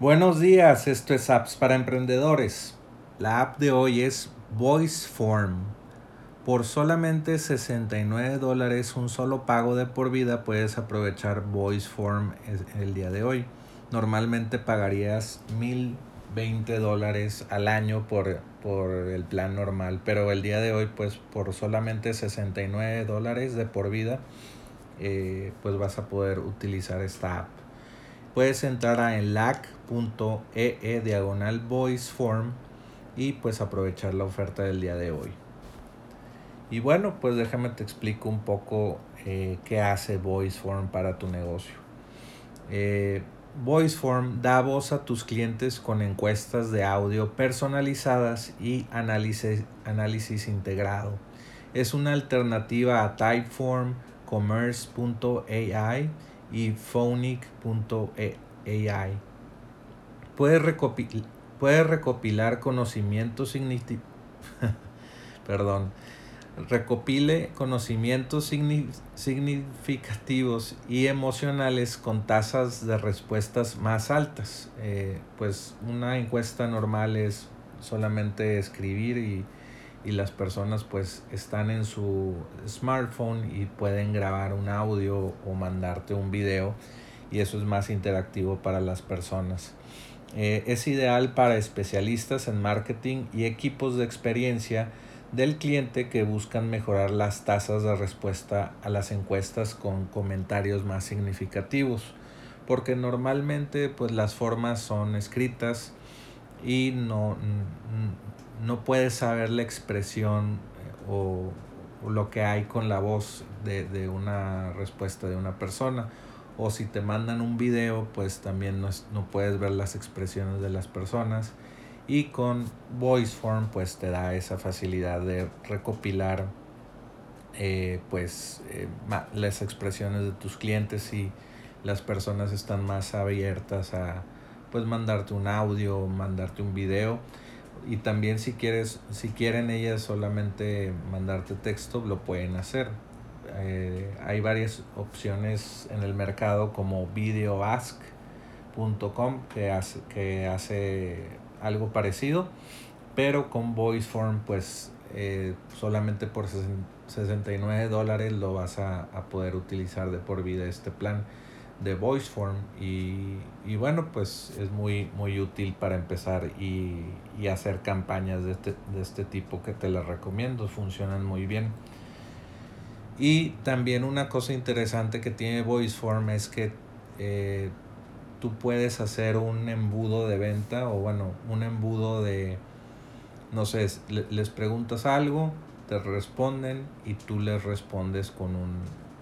Buenos días, esto es Apps para Emprendedores. La app de hoy es VoiceForm. Por solamente 69 dólares, un solo pago de por vida, puedes aprovechar VoiceForm el día de hoy. Normalmente pagarías 1020 dólares al año por, por el plan normal, pero el día de hoy, pues por solamente 69 dólares de por vida, eh, pues vas a poder utilizar esta app puedes entrar a enlac.ee e diagonal voiceform y pues aprovechar la oferta del día de hoy. Y bueno, pues déjame te explico un poco eh, qué hace VoiceForm para tu negocio. Eh, VoiceForm da voz a tus clientes con encuestas de audio personalizadas y análisis, análisis integrado. Es una alternativa a Typeform, Commerce.ai y phonic.ai. Puede, recopil puede recopilar conocimientos Perdón. Recopile conocimientos significativos y emocionales con tasas de respuestas más altas. Eh, pues una encuesta normal es solamente escribir y y las personas pues están en su smartphone y pueden grabar un audio o mandarte un video y eso es más interactivo para las personas. Eh, es ideal para especialistas en marketing y equipos de experiencia del cliente que buscan mejorar las tasas de respuesta a las encuestas con comentarios más significativos porque normalmente pues las formas son escritas y no, no puedes saber la expresión eh, o, lo que hay con la voz de, una respuesta de una persona. O si te mandan un video, pues también no, puedes ver las expresiones de las personas. Y con VoiceForm, pues te da esa facilidad de recopilar eh, pues eh, las expresiones de tus clientes y las personas están más abiertas a pues mandarte un audio, mandarte un video y también si quieres si quieren ellas solamente mandarte texto lo pueden hacer. Eh, hay varias opciones en el mercado como videoask.com que hace, que hace algo parecido pero con VoiceForm pues eh, solamente por 69 dólares lo vas a, a poder utilizar de por vida este plan de VoiceForm y, y bueno pues es muy muy útil para empezar y, y hacer campañas de este, de este tipo que te las recomiendo funcionan muy bien. Y también una cosa interesante que tiene VoiceForm es que eh, tú puedes hacer un embudo de venta o bueno un embudo de no sé les preguntas algo te responden y tú les respondes con un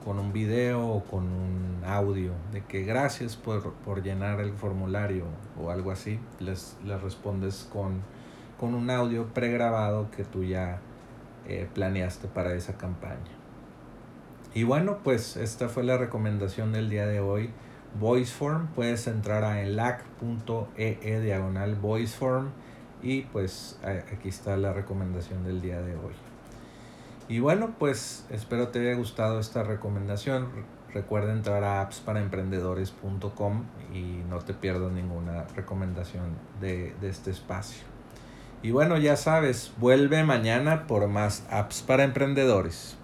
con un video o con un audio de que gracias por, por llenar el formulario o algo así, les, les respondes con, con un audio pregrabado que tú ya eh, planeaste para esa campaña. Y bueno, pues esta fue la recomendación del día de hoy. VoiceForm, puedes entrar a elac.ee e diagonal VoiceForm y pues aquí está la recomendación del día de hoy. Y bueno, pues espero te haya gustado esta recomendación. Recuerda entrar a appsparaemprendedores.com y no te pierdas ninguna recomendación de, de este espacio. Y bueno, ya sabes, vuelve mañana por más apps para emprendedores.